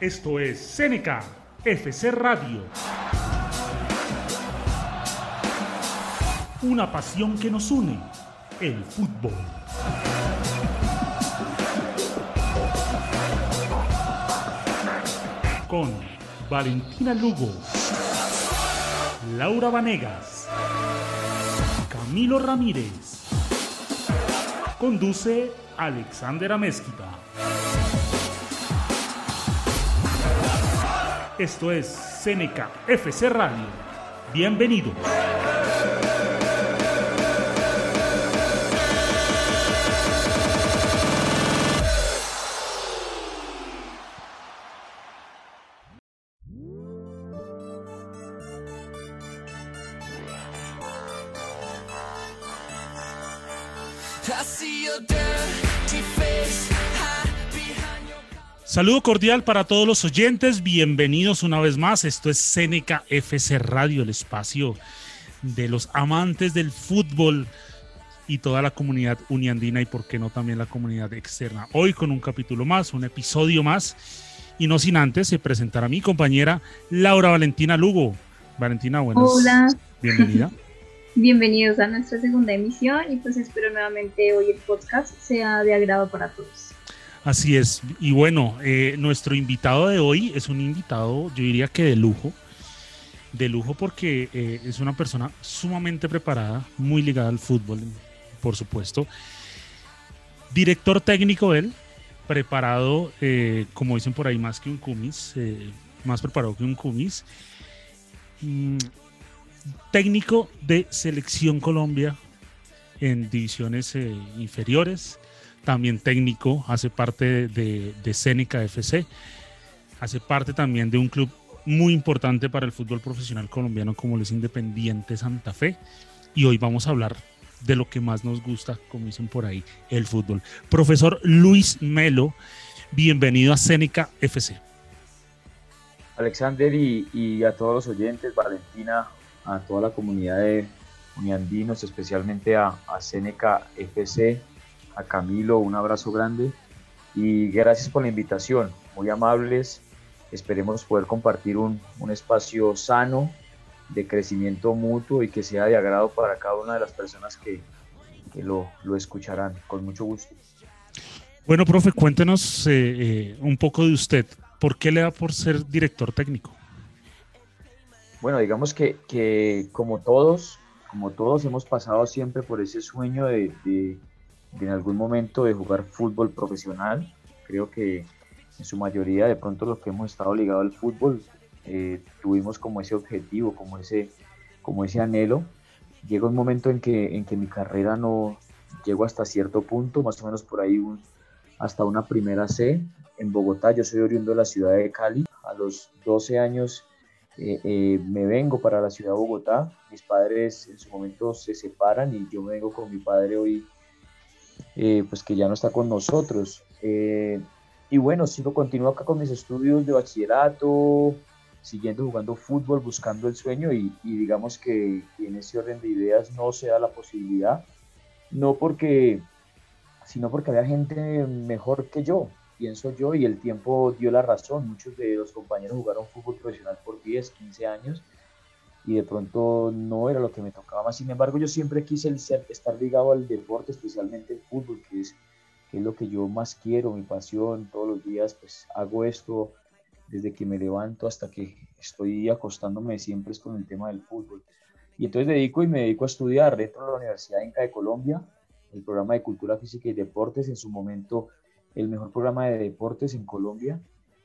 Esto es Seneca FC Radio. Una pasión que nos une, el fútbol. Con Valentina Lugo, Laura Vanegas, Camilo Ramírez. Conduce Alexander Amezquita. Esto es Seneca FC Radio. Bienvenido. Saludo cordial para todos los oyentes, bienvenidos una vez más. Esto es Seneca FC Radio, el espacio de los amantes del fútbol y toda la comunidad uniandina y por qué no también la comunidad externa. Hoy con un capítulo más, un episodio más y no sin antes presentar a mi compañera Laura Valentina Lugo. Valentina, buenas. Hola. Bienvenida. Bienvenidos a nuestra segunda emisión y pues espero nuevamente hoy el podcast sea de agrado para todos. Así es. Y bueno, eh, nuestro invitado de hoy es un invitado, yo diría que de lujo. De lujo porque eh, es una persona sumamente preparada, muy ligada al fútbol, por supuesto. Director técnico él, preparado, eh, como dicen por ahí, más que un cumis, más preparado que un cumis. Mm, técnico de Selección Colombia en divisiones inferiores también técnico, hace parte de, de Seneca FC, hace parte también de un club muy importante para el fútbol profesional colombiano como es Independiente Santa Fe. Y hoy vamos a hablar de lo que más nos gusta, como dicen por ahí, el fútbol. Profesor Luis Melo, bienvenido a Seneca FC. Alexander y, a todos los oyentes, Valentina, a toda la comunidad de uniandinos, especialmente a, a Seneca FC, a Camilo un abrazo grande y gracias por la invitación, muy amables. Esperemos poder compartir un, espacio sano de crecimiento mutuo y que sea de agrado para cada una de las personas que, lo, escucharán, con mucho gusto. Bueno, profe, cuéntenos eh, eh, un poco de usted. ¿Por qué le da por ser director técnico? Bueno, digamos que, como todos, como todos hemos pasado siempre por ese sueño de, en algún momento de jugar fútbol profesional. Creo que en su mayoría, de pronto los que hemos estado ligados al fútbol, eh, tuvimos como ese objetivo, como ese, como ese anhelo. Llega un momento en que, en que mi carrera no llegó hasta cierto punto, más o menos por ahí hasta una primera C en Bogotá. Yo soy oriundo de la ciudad de Cali. A los 12 años eh, eh, me vengo para la ciudad de Bogotá. Mis padres en su momento se separan y yo me vengo con mi padre hoy eh, pues que ya no está con nosotros. Eh, y bueno, sigo, continúo acá con mis estudios de bachillerato, siguiendo jugando fútbol, buscando el sueño y, digamos que en ese orden de ideas no se da la posibilidad, no porque, sino porque había gente mejor que yo, pienso yo, y el tiempo dio la razón. Muchos de los compañeros jugaron fútbol profesional por 10, 15 años y de pronto no era lo que me tocaba más. Sin embargo, yo siempre quise estar ligado al deporte, especialmente el fútbol, que es, es lo que yo más quiero, mi pasión. Todos los días pues hago esto desde que me levanto hasta que estoy acostándome, siempre es con el tema del fútbol. Y entonces dedico y me dedico a estudiar dentro de la Universidad Inca de Colombia, el programa de Cultura Física y Deportes, en su momento el mejor programa de deportes en Colombia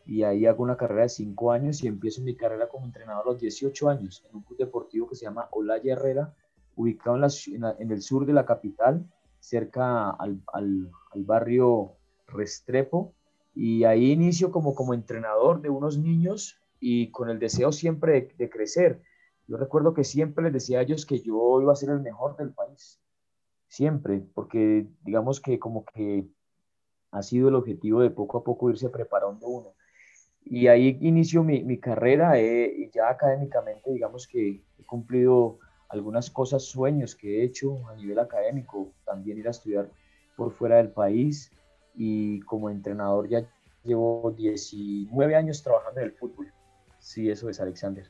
y ahí hago una carrera de cinco años y empiezo mi carrera como entrenador a los 18 años en un club deportivo que se llama Olaya Herrera, ubicado en, en, el sur de la capital, cerca al, al, barrio Restrepo. Y ahí inicio como, como entrenador de unos niños y con el deseo siempre de, de crecer. Yo recuerdo que siempre les decía a ellos que yo iba a ser el mejor del país. Siempre, porque digamos que como que ha sido el objetivo de poco a poco irse preparando uno. Y ahí inicio mi, mi carrera eh, y ya académicamente, digamos que he cumplido algunas cosas, sueños que he hecho a nivel académico, también ir a estudiar por fuera del país y como entrenador ya llevo 19 años trabajando en el fútbol. Sí, eso es Alexander.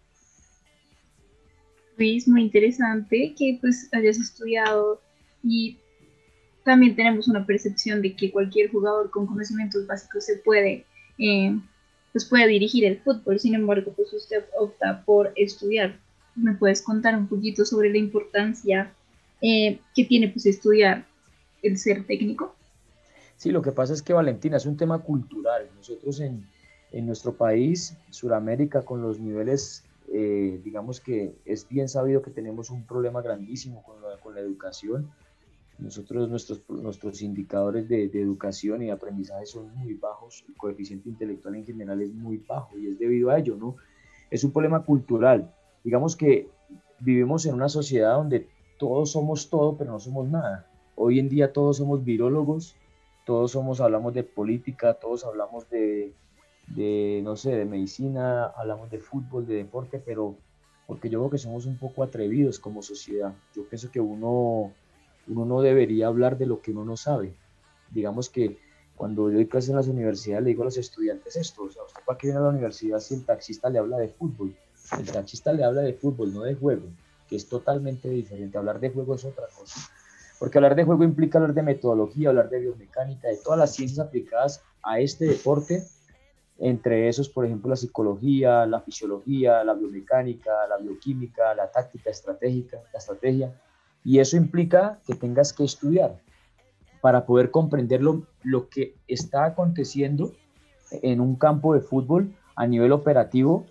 Luis, muy interesante que pues hayas estudiado y también tenemos una percepción de que cualquier jugador con conocimientos básicos se puede, eh, pues puede dirigir el fútbol, sin embargo, pues usted opta por estudiar. ¿Me puedes contar un poquito sobre la importancia eh, que tiene pues estudiar el ser técnico? Sí, lo que pasa es que Valentina es un tema cultural. Nosotros en, en nuestro país, Sudamérica, con los niveles, eh, digamos que es bien sabido que tenemos un problema grandísimo con la, con la educación. Nosotros, nuestros, nuestros indicadores de, de, educación y aprendizaje son muy bajos, el coeficiente intelectual en general es muy bajo y es debido a ello, ¿no? Es un problema cultural. Digamos que vivimos en una sociedad donde todos somos todo, pero no somos nada. Hoy en día todos somos virólogos, todos somos, hablamos de política, todos hablamos de, de, no sé, de medicina, hablamos de fútbol, de deporte, pero porque yo creo que somos un poco atrevidos como sociedad. Yo pienso que uno, uno no debería hablar de lo que uno no sabe. Digamos que cuando yo doy clases en las universidades le digo a los estudiantes esto, o sea, usted para qué viene a la universidad si el taxista le habla de fútbol. El taxista le habla de fútbol, no de juego, que es totalmente diferente. Hablar de juego es otra cosa. Porque hablar de juego implica hablar de metodología, hablar de biomecánica, de todas las ciencias aplicadas a este deporte, entre esos, por ejemplo, la psicología, la fisiología, la biomecánica, la bioquímica, la táctica estratégica, la estrategia. Y eso implica que tengas que estudiar para poder comprender lo, lo que está aconteciendo en un campo de fútbol a nivel operativo,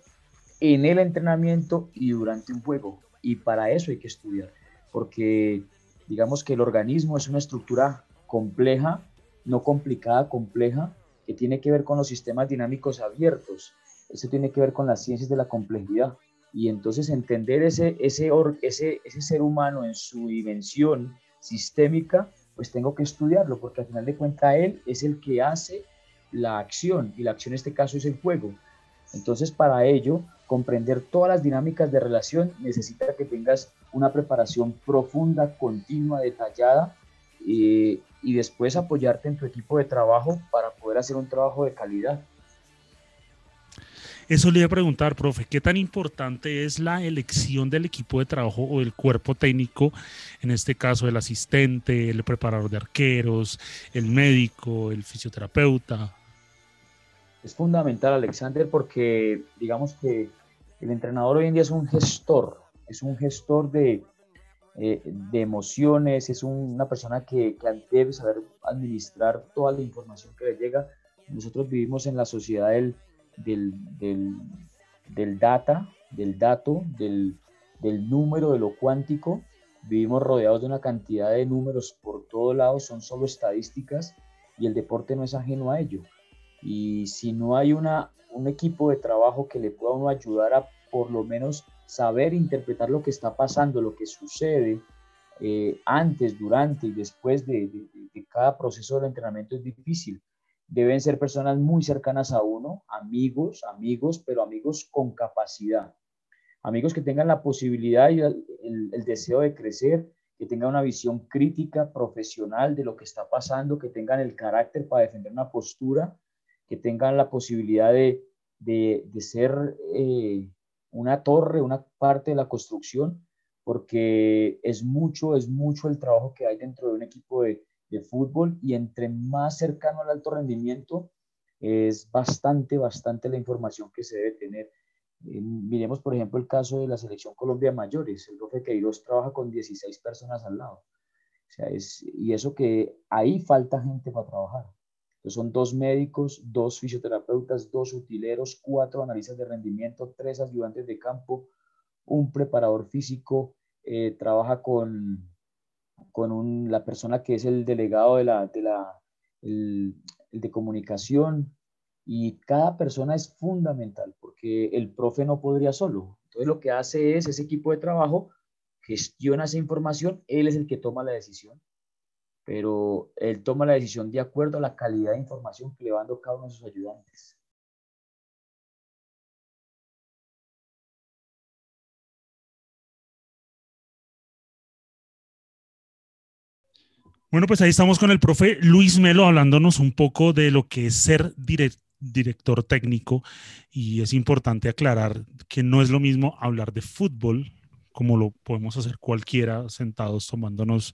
en el entrenamiento y durante un juego. Y para eso hay que estudiar, porque digamos que el organismo es una estructura compleja, no complicada, compleja, que tiene que ver con los sistemas dinámicos abiertos. Eso tiene que ver con las ciencias de la complejidad. Y entonces entender ese, ese, ese, ese ser humano en su dimensión sistémica, pues tengo que estudiarlo, porque al final de cuentas él es el que hace la acción, y la acción en este caso es el juego. Entonces, para ello, comprender todas las dinámicas de relación necesita que tengas una preparación profunda, continua, detallada, eh, y después apoyarte en tu equipo de trabajo para poder hacer un trabajo de calidad. Eso le iba a preguntar, profe, ¿qué tan importante es la elección del equipo de trabajo o del cuerpo técnico, en este caso el asistente, el preparador de arqueros, el médico, el fisioterapeuta? Es fundamental, Alexander, porque digamos que el entrenador hoy en día es un gestor, es un gestor de, eh, de emociones, es una persona que, que, debe saber administrar toda la información que le llega. Nosotros vivimos en la sociedad del, del, del, del data, del dato, del, del, número, de lo cuántico. Vivimos rodeados de una cantidad de números por todos lados, son solo estadísticas y el deporte no es ajeno a ello. Y si no hay una, un equipo de trabajo que le pueda ayudar a por lo menos saber interpretar lo que está pasando, lo que sucede eh, antes, durante y después de, de, cada proceso de entrenamiento es difícil. Deben ser personas muy cercanas a uno, amigos, amigos, pero amigos con capacidad. Amigos que tengan la posibilidad y el, deseo de crecer, que tengan una visión crítica, profesional de lo que está pasando, que tengan el carácter para defender una postura, que tengan la posibilidad de, de, de ser eh, una torre, una parte de la construcción, porque es mucho, es mucho el trabajo que hay dentro de un equipo de, de fútbol y entre más cercano al alto rendimiento, es bastante, bastante la información que se debe tener. Eh, miremos, por ejemplo, el caso de la selección Colombia Mayores. El profe Queiroz trabaja con 16 personas al lado. O sea, es, y eso que ahí falta gente para trabajar. Son dos médicos, dos fisioterapeutas, dos utileros, cuatro analistas de rendimiento, tres ayudantes de campo, un preparador físico, eh, trabaja con, con un, la persona que es el delegado de la, de la el, de comunicación, y cada persona es fundamental porque el profe no podría solo. Entonces lo que hace es ese equipo de trabajo gestiona esa información, él es el que toma la decisión pero él toma la decisión de acuerdo a la calidad de información que le va dando cada uno de sus ayudantes. Bueno, pues ahí estamos con el profe Luis Melo hablándonos un poco de lo que es ser director técnico y es importante aclarar que no es lo mismo hablar de fútbol como lo podemos hacer cualquiera sentados tomándonos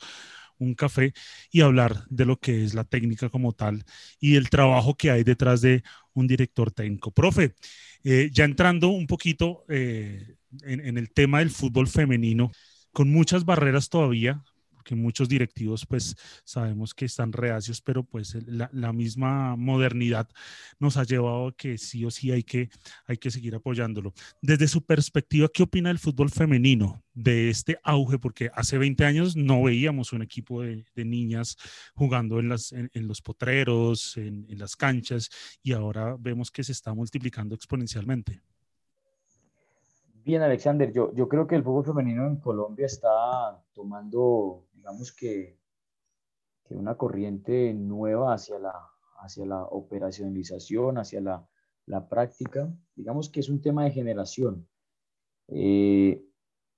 un café y hablar de lo que es la técnica como tal y el trabajo que hay detrás de un director técnico. Profe, eh, ya entrando un poquito eh, en, el tema del fútbol femenino, con muchas barreras todavía, que muchos directivos pues sabemos que están reacios, pero pues la, misma modernidad nos ha llevado a que sí o sí hay que, hay que seguir apoyándolo. Desde su perspectiva, ¿qué opina del fútbol femenino, de este auge? Porque hace 20 años no veíamos un equipo de, niñas jugando en, las, en, los potreros, en, en las canchas, y ahora vemos que se está multiplicando exponencialmente. Bien, Alexander, yo, yo creo que el fútbol femenino en Colombia está tomando digamos que, una corriente nueva hacia la, hacia la operacionalización, hacia la, práctica. Digamos que es un tema de generación. Eh,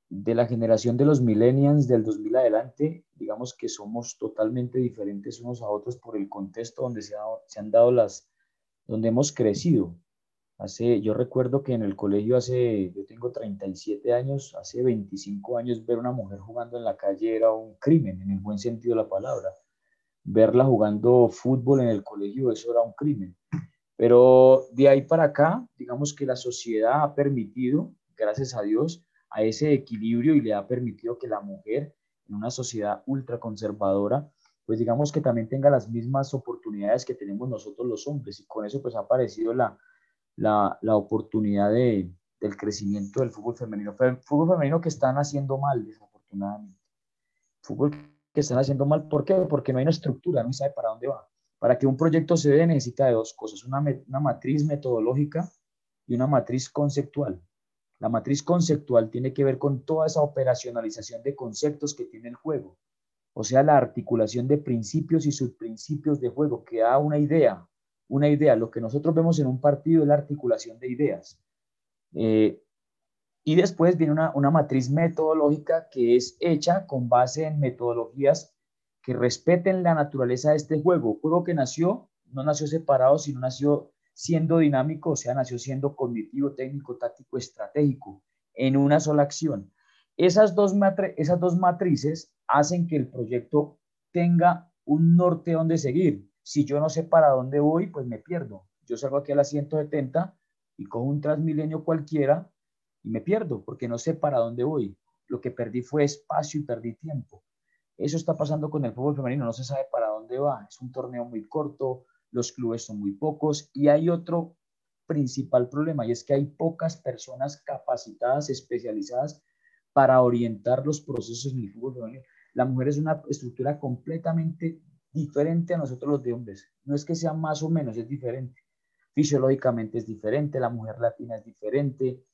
de la generación de los millennials del 2000 adelante, digamos que somos totalmente diferentes unos a otros por el contexto donde se han dado las, donde hemos crecido. Hace, yo recuerdo que en el colegio hace, yo tengo 37 años, hace 25 años ver una mujer jugando en la calle era un crimen, en el buen sentido de la palabra. Verla jugando fútbol en el colegio, eso era un crimen. Pero de ahí para acá, digamos que la sociedad ha permitido, gracias a Dios, a ese equilibrio y le ha permitido que la mujer en una sociedad ultraconservadora, pues digamos que también tenga las mismas oportunidades que tenemos nosotros los hombres. Y con eso pues ha aparecido la, la, la oportunidad de, del crecimiento del fútbol femenino. Fútbol femenino que están haciendo mal, desafortunadamente. Fútbol que están haciendo mal, ¿por qué? Porque no hay una estructura, no sabe para dónde va. Para que un proyecto se dé necesita de dos cosas, una, una matriz metodológica y una matriz conceptual. La matriz conceptual tiene que ver con toda esa operacionalización de conceptos que tiene el juego, o sea, la articulación de principios y subprincipios de juego que da una idea, una idea. Lo que nosotros vemos en un partido es la articulación de ideas. Eh, y después viene una, una, matriz metodológica que es hecha con base en metodologías que respeten la naturaleza de este juego. Juego que nació, no nació separado, sino nació siendo dinámico, o sea, nació siendo cognitivo, técnico, táctico, estratégico, en una sola acción. Esas dos, esas dos matrices hacen que el proyecto tenga un norte donde seguir. Si yo no sé para dónde voy, pues me pierdo. Yo salgo aquí a las 170 y cojo un Transmilenio cualquiera y me pierdo porque no sé para dónde voy. Lo que perdí fue espacio y perdí tiempo. Eso está pasando con el fútbol femenino, no se sabe para dónde va. Es un torneo muy corto, los clubes son muy pocos y hay otro principal problema y es que hay pocas personas capacitadas, especializadas para orientar los procesos en el fútbol femenino. La mujer es una estructura completamente diferente a nosotros los de hombres. No es que sea más o menos, es diferente. Fisiológicamente es diferente, la mujer latina es diferente,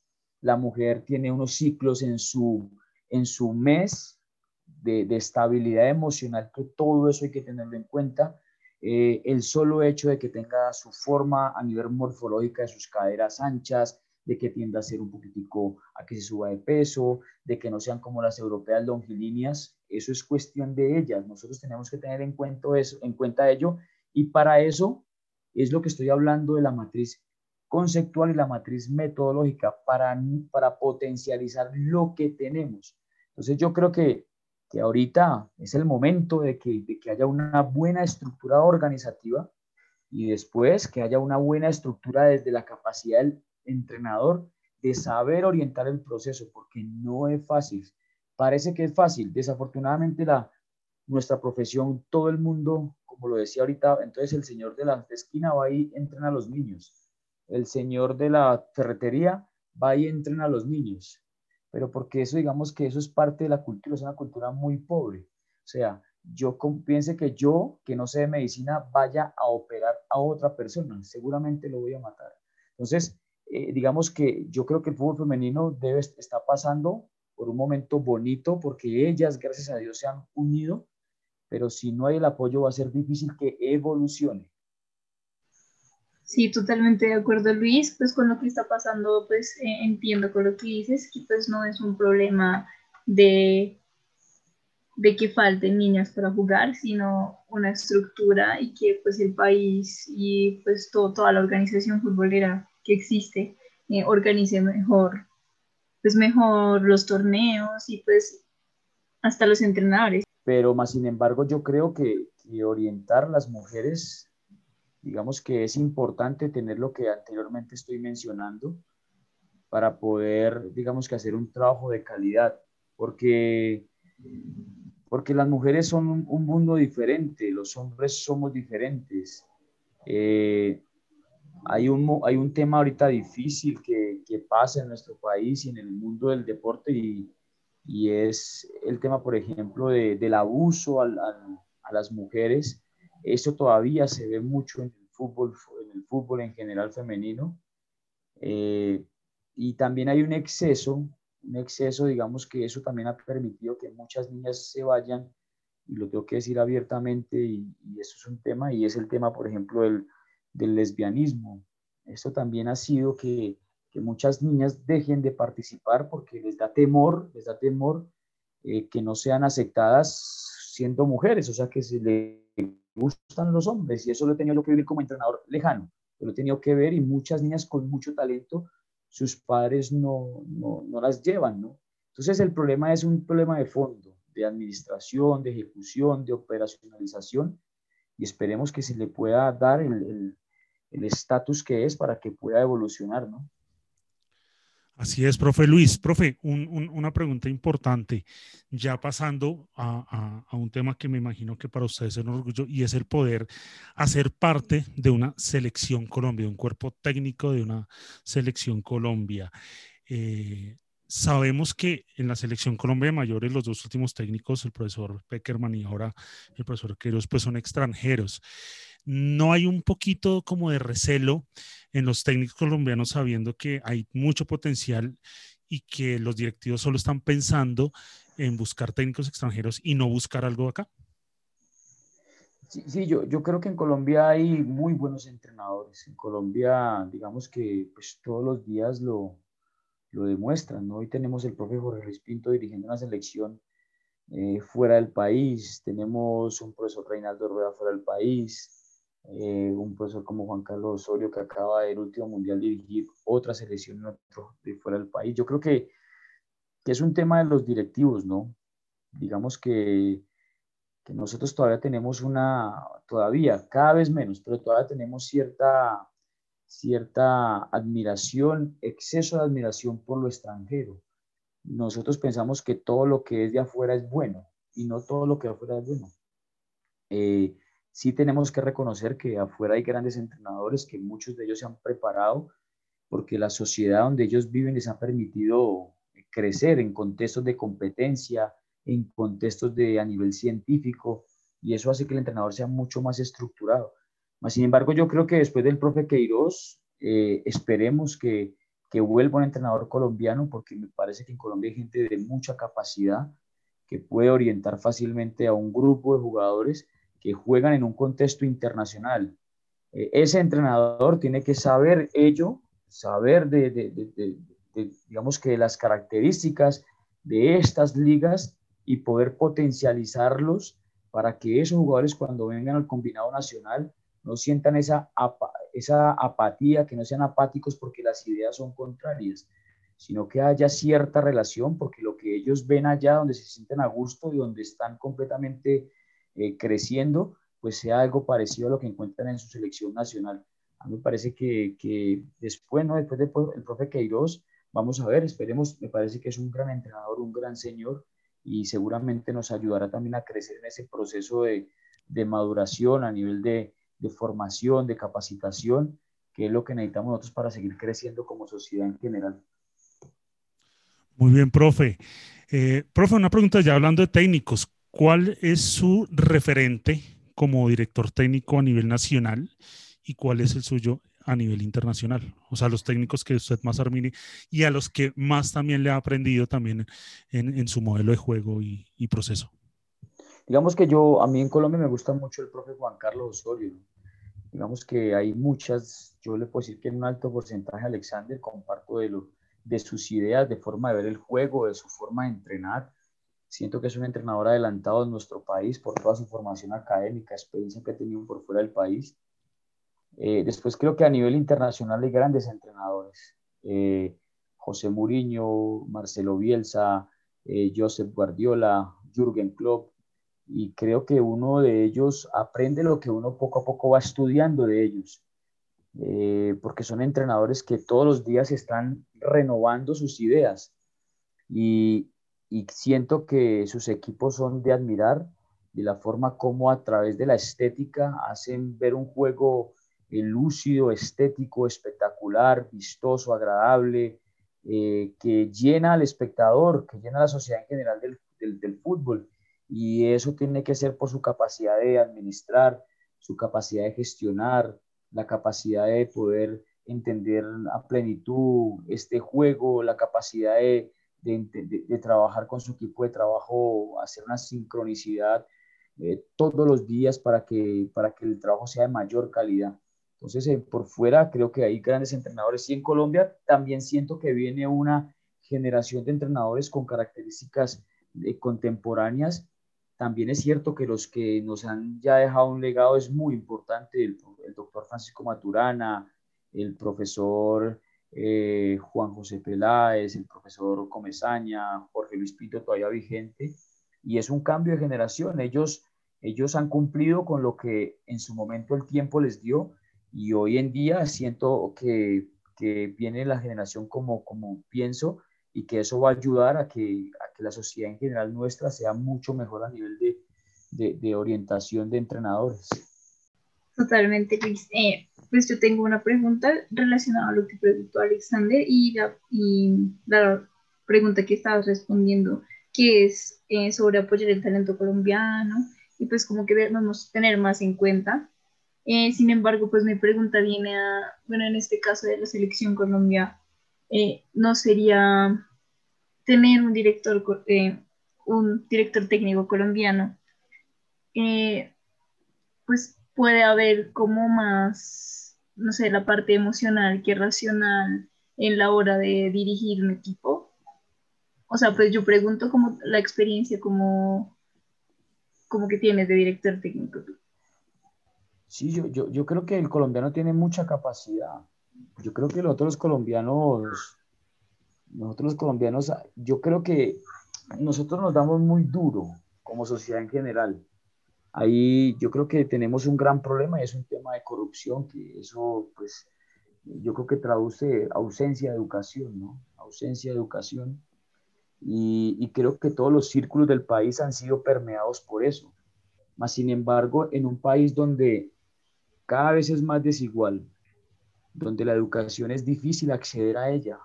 la mujer tiene unos ciclos en su, en su mes de, estabilidad emocional, que todo eso hay que tenerlo en cuenta. Eh, el solo hecho de que tenga su forma a nivel morfológica de sus caderas anchas, de que tienda a ser un poquitico a que se suba de peso, de que no sean como las europeas longilíneas, eso es cuestión de ellas. Nosotros tenemos que tener en cuenta eso, en cuenta ello y para eso es lo que estoy hablando de la matriz conceptual y la matriz metodológica para, para potencializar lo que tenemos. Entonces yo creo que, que ahorita es el momento de que, de que haya una buena estructura organizativa y después que haya una buena estructura desde la capacidad del entrenador de saber orientar el proceso, porque no es fácil. Parece que es fácil. Desafortunadamente, la, nuestra profesión, todo el mundo, como lo decía ahorita, entonces el señor de la esquina va y entrena a los niños. El señor de la ferretería va y entrena a los niños. Pero porque eso, digamos que eso es parte de la cultura, es una cultura muy pobre. O sea, yo piense que yo, que no sé de medicina, vaya a operar a otra persona. Seguramente lo voy a matar. Entonces, eh, digamos que yo creo que el fútbol femenino debe está pasando por un momento bonito porque ellas, gracias a Dios, se han unido, pero si no hay el apoyo va a ser difícil que evolucione. Sí, totalmente de acuerdo, Luis. Pues con lo que está pasando, pues eh, entiendo con lo que dices, que pues no es un problema de, de que falten niñas para jugar, sino una estructura y que pues el país y pues toda la organización futbolera que existe eh, organice mejor, pues mejor los torneos y pues hasta los entrenadores. Pero más sin embargo yo creo que, orientar a las mujeres, digamos que es importante tener lo que anteriormente estoy mencionando para poder, digamos que hacer un trabajo de calidad, porque porque las mujeres son un, mundo diferente, los hombres somos diferentes. Eh, hay, un, hay un tema ahorita difícil que, que, pasa en nuestro país y en el mundo del deporte y, y es el tema, por ejemplo, de, del abuso a las mujeres. Eso todavía se ve mucho en el fútbol, en, el fútbol en general femenino. Eh, y también hay un exceso un exceso, digamos que eso también ha permitido que muchas niñas se vayan, y lo tengo que decir abiertamente, y, eso es un tema, y es el tema, por ejemplo, del, del lesbianismo. Esto también ha sido que, que, muchas niñas dejen de participar porque les da temor, les da temor eh, que no sean aceptadas siendo mujeres, o sea, que se les gustan los hombres, y eso lo he tenido que vivir como entrenador lejano, lo he tenido que ver, y muchas niñas con mucho talento sus padres no, no, no, las llevan, ¿no? Entonces el problema es un problema de fondo, de administración, de ejecución, de operacionalización, y esperemos que se le pueda dar el estatus el, que es para que pueda evolucionar, ¿no? Así es, profe Luis. Profe, una pregunta importante, ya pasando a, un tema que me imagino que para ustedes es un orgullo y es el poder hacer parte de una selección Colombia, de un cuerpo técnico de una selección Colombia. Eh, sabemos que en la selección Colombia de mayores, los dos últimos técnicos, el profesor Peckerman y ahora el profesor Queiroz, pues son extranjeros no hay un poquito como de recelo en los técnicos colombianos sabiendo que hay mucho potencial y que los directivos solo están pensando en buscar técnicos extranjeros y no buscar algo acá? Sí, yo, yo creo que en Colombia hay muy buenos entrenadores. En Colombia, digamos que pues, todos los días lo, lo demuestran. Hoy tenemos el profe Jorge Luis dirigiendo una selección eh, fuera del país. Tenemos un profesor Reinaldo Rueda fuera del país. Eh, un profesor como Juan Carlos Osorio que acaba del último mundial dirigir otra selección otro, de fuera del país. Yo creo que, que, es un tema de los directivos, ¿no? Digamos que, que nosotros todavía tenemos una, todavía, cada vez menos, pero todavía tenemos cierta, cierta admiración, exceso de admiración por lo extranjero. Nosotros pensamos que todo lo que es de afuera es bueno y no todo lo que afuera es bueno. Eh, sí tenemos que reconocer que afuera hay grandes entrenadores que muchos de ellos se han preparado porque la sociedad donde ellos viven les ha permitido crecer en contextos de competencia, en contextos de a nivel científico, y eso hace que el entrenador sea mucho más estructurado. Sin embargo, yo creo que después del profe Queiroz, eh, esperemos que, que vuelva un entrenador colombiano, porque me parece que en Colombia hay gente de mucha capacidad que puede orientar fácilmente a un grupo de jugadores que juegan en un contexto internacional. Eh, ese entrenador tiene que saber ello, saber de, digamos que las características de estas ligas y poder potencializarlos para que esos jugadores cuando vengan al combinado nacional no sientan esa, esa apatía, que no sean apáticos porque las ideas son contrarias, sino que haya cierta relación porque lo que ellos ven allá donde se sienten a gusto y donde están completamente eh, creciendo, pues sea algo parecido a lo que encuentran en su selección nacional. A mí me parece que, que después, ¿no? después del el profe Queiroz, vamos a ver, esperemos, me parece que es un gran entrenador, un gran señor y seguramente nos ayudará también a crecer en ese proceso de, de maduración a nivel de, de, formación, de capacitación, que es lo que necesitamos nosotros para seguir creciendo como sociedad en general. Muy bien, profe. Eh, profe, una pregunta ya hablando de técnicos. ¿Cuál es su referente como director técnico a nivel nacional y cuál es el suyo a nivel internacional? O sea, los técnicos que usted más armine y a los que más también le ha aprendido también en, su modelo de juego y, proceso. Digamos que yo, a mí en Colombia me gusta mucho el profe Juan Carlos Osorio. Digamos que hay muchas, yo le puedo decir que en un alto porcentaje Alexander comparto de, lo, de sus ideas, de forma de ver el juego, de su forma de entrenar Siento que es un entrenador adelantado en nuestro país por toda su formación académica, experiencia que ha tenido por fuera del país. Eh, después creo que a nivel internacional hay grandes entrenadores. Eh, José Mourinho, Marcelo Bielsa, eh, Josep Guardiola, Jürgen Klopp, y creo que uno de ellos aprende lo que uno poco a poco va estudiando de ellos, porque son entrenadores que todos los días están renovando sus ideas y, y siento que sus equipos son de admirar y la forma como a través de la estética hacen ver un juego eh, lúcido, estético, espectacular, vistoso, agradable, eh, que llena al espectador, que llena a la sociedad en general del, del, fútbol. Y eso tiene que ser por su capacidad de administrar, su capacidad de gestionar, la capacidad de poder entender a plenitud este juego, la capacidad de, de, trabajar con su equipo de trabajo, hacer una sincronicidad eh, todos los días para que, para que el trabajo sea de mayor calidad. Entonces, eh, por fuera creo que hay grandes entrenadores y en Colombia también siento que viene una generación de entrenadores con características eh, contemporáneas. También es cierto que los que nos han ya dejado un legado es muy importante, el, doctor Francisco Maturana, el profesor eh, Juan José Peláez, el profesor Comezaña, Jorge Luis Pinto todavía vigente, y es un cambio de generación. Ellos, ellos han cumplido con lo que en su momento el tiempo les dio, y hoy en día siento que, que viene la generación como, como pienso, y que eso va a ayudar a que, que la sociedad en general nuestra sea mucho mejor a nivel de, de, de orientación de entrenadores. Totalmente, Luis. Eh, pues yo tengo una pregunta relacionada a lo que preguntó Alexander y la, y la pregunta que estabas respondiendo, que es eh, sobre apoyar el talento colombiano y pues como que debemos tener más en cuenta. Eh, sin embargo, pues mi pregunta viene a, bueno, en este caso de la selección Colombia, ¿no sería tener un director, un director técnico colombiano? pues puede haber como más, no sé, la parte emocional que racional en la hora de dirigir un equipo. O sea, pues yo pregunto como la experiencia como, como que tienes de director técnico. Sí, yo, yo, creo que el colombiano tiene mucha capacidad. Yo creo que los colombianos, nosotros los colombianos, yo creo que nosotros nos damos muy duro como sociedad en general ahí yo creo que tenemos un gran problema y es un tema de corrupción, que eso pues yo creo que traduce ausencia de educación, ¿no? Ausencia de educación. Y, y creo que todos los círculos del país han sido permeados por eso. Mas, sin embargo, en un país donde cada vez es más desigual, donde la educación es difícil acceder a ella,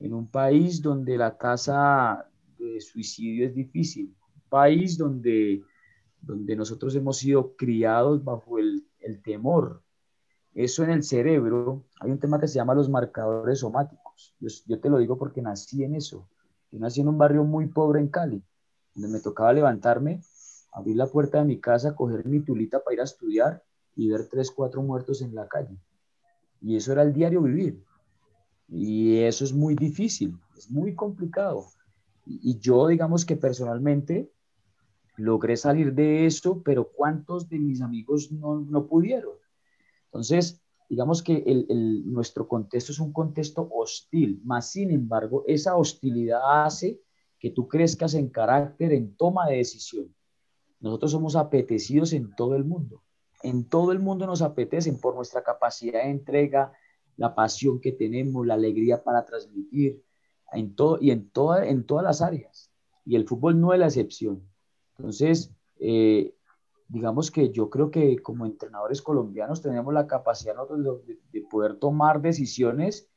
en un país donde la tasa de suicidio es difícil, un país donde donde nosotros hemos sido criados bajo el, el temor. Eso en el cerebro, hay un tema que se llama los marcadores somáticos. Yo, yo, te lo digo porque nací en eso. Yo nací en un barrio muy pobre en Cali, donde me tocaba levantarme, abrir la puerta de mi casa, coger mi tulita para ir a estudiar y ver tres, cuatro muertos en la calle. Y eso era el diario vivir. Y eso es muy difícil, es muy complicado. Y, yo, digamos que personalmente, logré salir de eso, pero ¿cuántos de mis amigos no, no pudieron? Entonces, digamos que el, el, nuestro contexto es un contexto hostil, más sin embargo, esa hostilidad hace que tú crezcas en carácter, en toma de decisión. Nosotros somos apetecidos en todo el mundo. En todo el mundo nos apetecen por nuestra capacidad de entrega, la pasión que tenemos, la alegría para transmitir, en todo, y en, toda, en todas las áreas. Y el fútbol no es la excepción. Entonces, eh, digamos que yo creo que como entrenadores colombianos tenemos la capacidad de, de poder tomar decisiones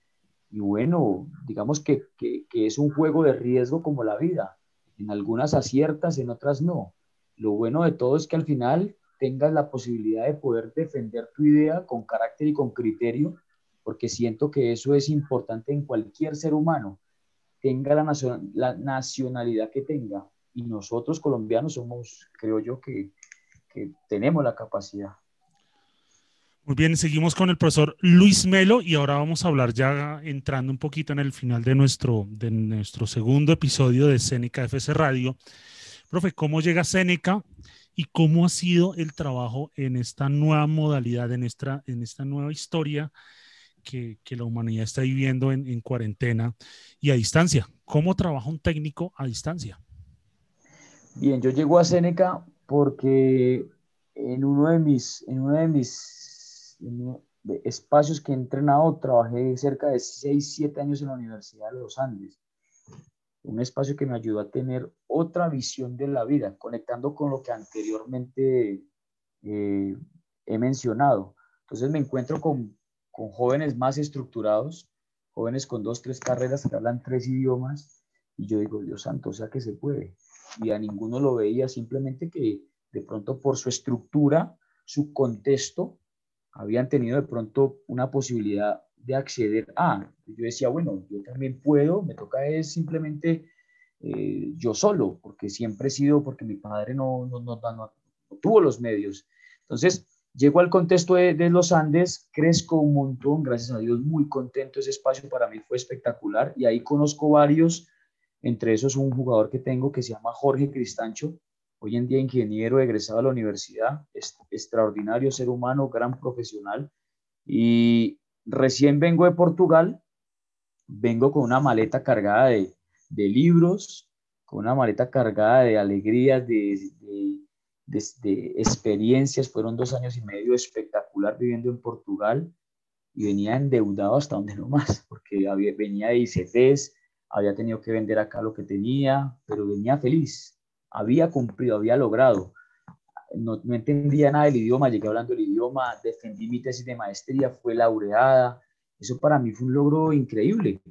y bueno, digamos que, que, que, es un juego de riesgo como la vida. En algunas aciertas, en otras no. Lo bueno de todo es que al final tengas la posibilidad de poder defender tu idea con carácter y con criterio, porque siento que eso es importante en cualquier ser humano, tenga la, nacion la nacionalidad que tenga y nosotros colombianos somos, creo yo, que, que tenemos la capacidad. Muy bien, seguimos con el profesor Luis Melo y ahora vamos a hablar ya entrando un poquito en el final de nuestro, de nuestro segundo episodio de Cénica FC Radio. Profe, ¿cómo llega Cénica y cómo ha sido el trabajo en esta nueva modalidad, en esta, en esta nueva historia que, que la humanidad está viviendo en, en cuarentena y a distancia? ¿Cómo trabaja un técnico a distancia? Bien, yo llego a Cénica porque en uno de mis, en uno de mis de espacios que he entrenado, trabajé cerca de 6, 7 años en la Universidad de los Andes. Un espacio que me ayudó a tener otra visión de la vida, conectando con lo que anteriormente eh, he mencionado. Entonces me encuentro con, con jóvenes más estructurados, jóvenes con dos, tres carreras que hablan tres idiomas, y yo digo, Dios santo, o sea que se puede. Y a ninguno lo veía, simplemente que de pronto por su estructura, su contexto, habían tenido de pronto una posibilidad de acceder a. Yo decía, bueno, yo también puedo, me toca es simplemente eh, yo solo, porque siempre he sido, porque mi padre no, no, no, no tuvo los medios. Entonces, llego al contexto de, los Andes, crezco un montón, gracias a Dios, muy contento. Ese espacio para mí fue espectacular y ahí conozco varios, entre esos un jugador que tengo que se llama Jorge Cristancho, hoy en día ingeniero egresado a la universidad, extraordinario ser humano, gran profesional. Y recién vengo de Portugal, vengo con una maleta cargada de, libros, con una maleta cargada de alegrías, de, de, experiencias. Fueron dos años y medio espectacular viviendo en Portugal y venía endeudado hasta donde no más, porque había, venía de ICTs, había tenido que vender acá lo que tenía, pero venía feliz, había cumplido, había logrado. No, no, entendía nada del idioma, llegué hablando el idioma, defendí mi tesis de maestría, fue laureada. Eso para mí fue un logro increíble.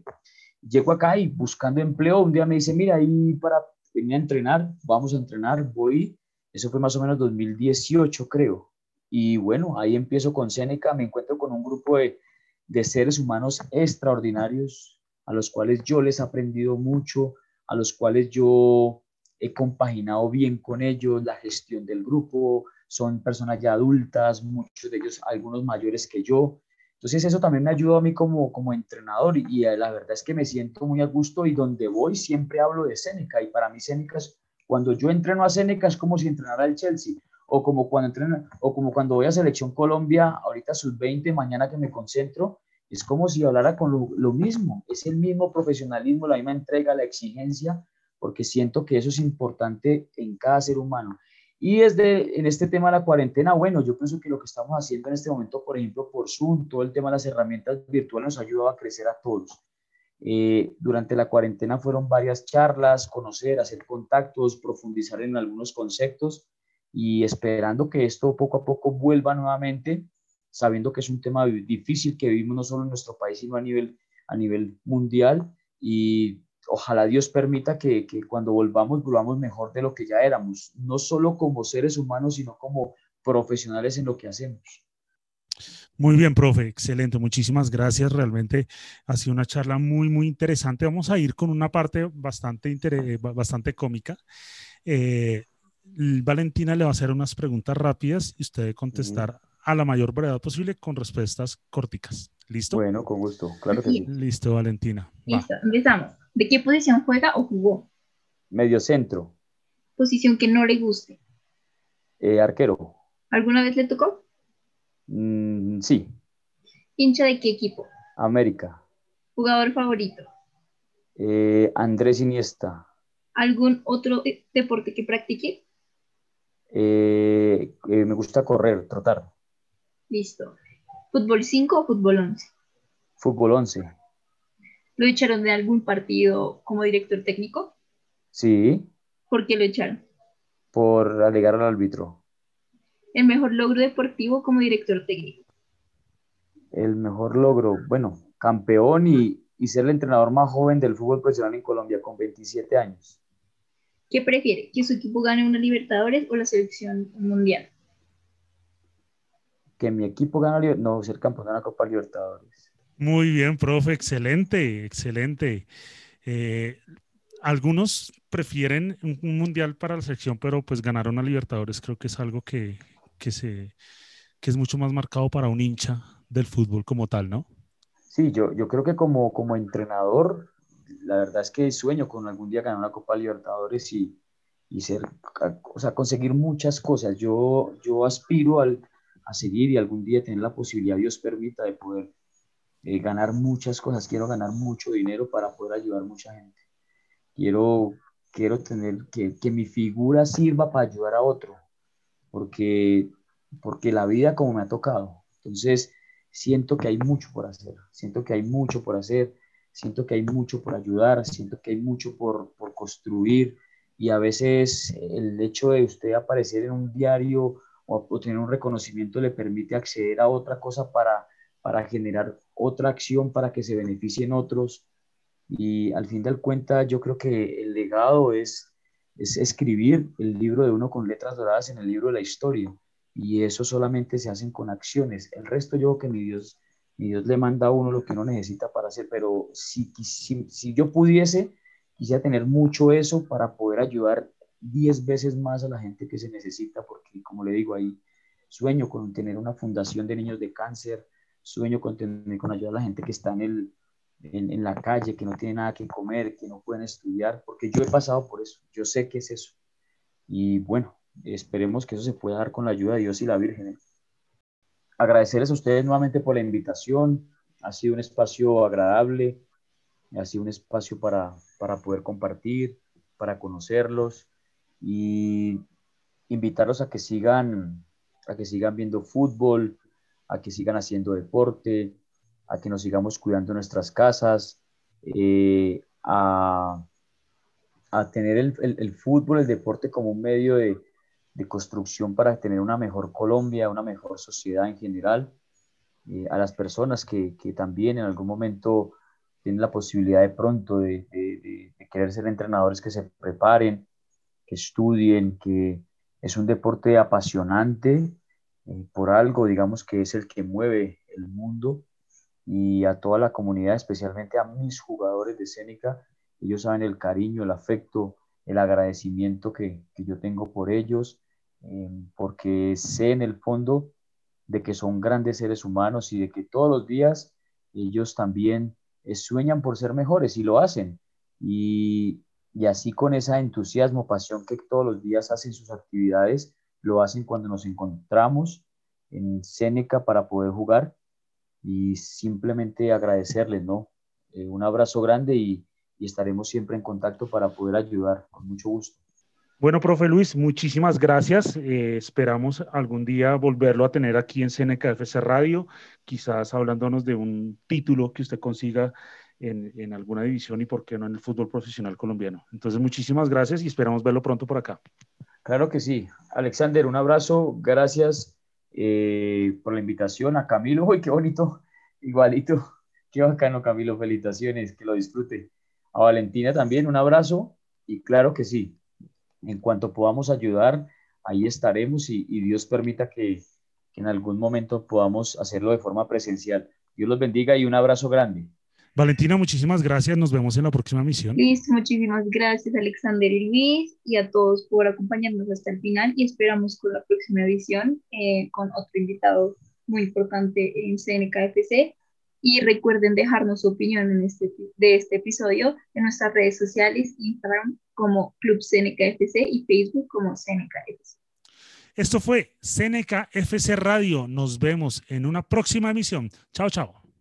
Llego acá y buscando empleo, un día me dice, mira, ahí para venir a entrenar, vamos a entrenar, voy. Eso fue más o menos 2018, creo. Y bueno, ahí empiezo con Seneca, me encuentro con un grupo de, de seres humanos extraordinarios, a los cuales yo les he aprendido mucho, a los cuales yo he compaginado bien con ellos, la gestión del grupo, son personas ya adultas, muchos de ellos, algunos mayores que yo. Entonces eso también me ayuda a mí como, como entrenador y, y la verdad es que me siento muy a gusto y donde voy siempre hablo de Seneca y para mí Seneca es, cuando yo entreno a Seneca es como si entrenara al Chelsea o como cuando entreno, o como cuando voy a Selección Colombia, ahorita sus 20, mañana que me concentro, es como si hablara con lo, lo mismo, es el mismo profesionalismo, la misma entrega, la exigencia, porque siento que eso es importante en cada ser humano. Y desde en este tema de la cuarentena, bueno, yo pienso que lo que estamos haciendo en este momento, por ejemplo, por Zoom, todo el tema de las herramientas virtuales nos ha ayudado a crecer a todos. Eh, durante la cuarentena fueron varias charlas, conocer, hacer contactos, profundizar en algunos conceptos y esperando que esto poco a poco vuelva nuevamente, sabiendo que es un tema difícil que vivimos no solo en nuestro país, sino a nivel, a nivel mundial y ojalá Dios permita que, que, cuando volvamos, volvamos mejor de lo que ya éramos, no solo como seres humanos, sino como profesionales en lo que hacemos. Muy bien, profe, excelente, muchísimas gracias. Realmente ha sido una charla muy, muy interesante. Vamos a ir con una parte bastante, bastante cómica. Eh, Valentina le va a hacer unas preguntas rápidas y usted debe contestar uh -huh. a la mayor brevedad posible con respuestas corticas. ¿Listo? Bueno, con gusto, claro que sí. Listo, Valentina. Listo, Va. empezamos. ¿De qué posición juega o jugó? Medio centro. Posición que no le guste. Eh, arquero. ¿Alguna vez le tocó? Mm, sí. ¿Hincha de qué equipo? América. ¿Jugador favorito? Eh, Andrés Iniesta. ¿Algún otro deporte que practique? Eh, me gusta correr, trotar. Listo. ¿Fútbol 5 o fútbol 11? Fútbol 11. ¿Lo echaron de algún partido como director técnico? Sí. ¿Por qué lo echaron? Por alegar al árbitro. ¿El mejor logro deportivo como director técnico? El mejor logro, bueno, campeón y, y ser el entrenador más joven del fútbol profesional en Colombia con 27 años. ¿Qué prefiere? ¿Que su equipo gane una Libertadores o la selección mundial? Que mi equipo gane, no, ser campeón de la Copa Libertadores. Muy bien, profe, excelente, excelente. Eh, algunos prefieren un, un, mundial para la selección, pero pues ganar una Libertadores creo que es algo que, que se, que es mucho más marcado para un hincha del fútbol como tal, ¿no? Sí, yo, yo creo que como, como entrenador, la verdad es que sueño con algún día ganar una Copa Libertadores y, y ser, o sea, conseguir muchas cosas. Yo, yo aspiro al, a seguir y algún día tener la posibilidad, Dios permita, de poder eh, ganar muchas cosas. Quiero ganar mucho dinero para poder ayudar a mucha gente. Quiero, quiero tener que, que mi figura sirva para ayudar a otro, porque, porque la vida como me ha tocado. Entonces, siento que hay mucho por hacer, siento que hay mucho por hacer, siento que hay mucho por ayudar, siento que hay mucho por, por construir y a veces el hecho de usted aparecer en un diario o, tener un reconocimiento le permite acceder a otra cosa para, para generar otra acción para que se beneficien otros y al fin del cuenta yo creo que el legado es, es escribir el libro de uno con letras doradas en el libro de la historia. Y eso solamente se hacen con acciones. El resto yo que mi Dios, mi Dios le manda a uno lo que uno necesita para hacer, pero si, si, si yo pudiese, quisiera tener mucho eso para poder ayudar 10 veces más a la gente que se necesita, porque como le digo, ahí sueño con tener una fundación de niños de cáncer, sueño con, tener, con ayudar a la gente que está en, el, en, en la calle, que no tiene nada que comer, que no pueden estudiar, porque yo he pasado por eso, yo sé qué es eso. Y bueno, Esperemos que eso se pueda dar con la ayuda de Dios y la Virgen. ¿eh? Agradecerles a ustedes nuevamente por la invitación. Ha sido un espacio agradable, ha sido un espacio para, para poder compartir, para conocerlos y invitarlos a que sigan a que sigan viendo fútbol, a que sigan haciendo deporte, a que nos sigamos cuidando nuestras casas, eh, a, a, tener el, el, fútbol, el deporte como un medio de, de construcción para tener una mejor Colombia, una mejor sociedad en general, eh, a las personas que, que, también en algún momento tienen la posibilidad de pronto de, de, querer ser entrenadores que se preparen, que estudien, que es un deporte apasionante eh, por algo, digamos que es el que mueve el mundo y a toda la comunidad, especialmente a mis jugadores de Seneca, ellos saben el cariño, el afecto, el agradecimiento que, que yo tengo por ellos, eh, porque sé en el fondo de que son grandes seres humanos y de que todos los días ellos también eh, sueñan por ser mejores y lo hacen. Y, y así con ese entusiasmo, pasión que todos los días hacen sus actividades, lo hacen cuando nos encontramos en Seneca para poder jugar y simplemente agradecerles, ¿no? Eh, un abrazo grande y, y estaremos siempre en contacto para poder ayudar con mucho gusto. Bueno, profe Luis, muchísimas gracias. Eh, esperamos algún día volverlo a tener aquí en CNKFC Radio, quizás hablándonos de un título que usted consiga en, en, alguna división y por qué no en el fútbol profesional colombiano. Entonces, muchísimas gracias y esperamos verlo pronto por acá. Claro que sí. Alexander, un abrazo. Gracias eh, por la invitación. A Camilo, uy, qué bonito, igualito. Qué bacano, Camilo. Felicitaciones, que lo disfrute a Valentina también un abrazo y claro que sí, en cuanto podamos ayudar, ahí estaremos y, Dios permita que, en algún momento podamos hacerlo de forma presencial. Dios los bendiga y un abrazo grande. Valentina, muchísimas gracias. Nos vemos en la próxima misión. Listo, muchísimas gracias, Alexander y Luis, y a todos por acompañarnos hasta el final. Y esperamos con la próxima edición eh, con otro invitado muy importante en CNKFC. Y recuerden dejarnos su opinión en este, de este episodio en nuestras redes sociales, Instagram como Club Seneca FC y Facebook como Seneca FC. Esto fue Seneca FC Radio. Nos vemos en una próxima emisión. Chao, chao.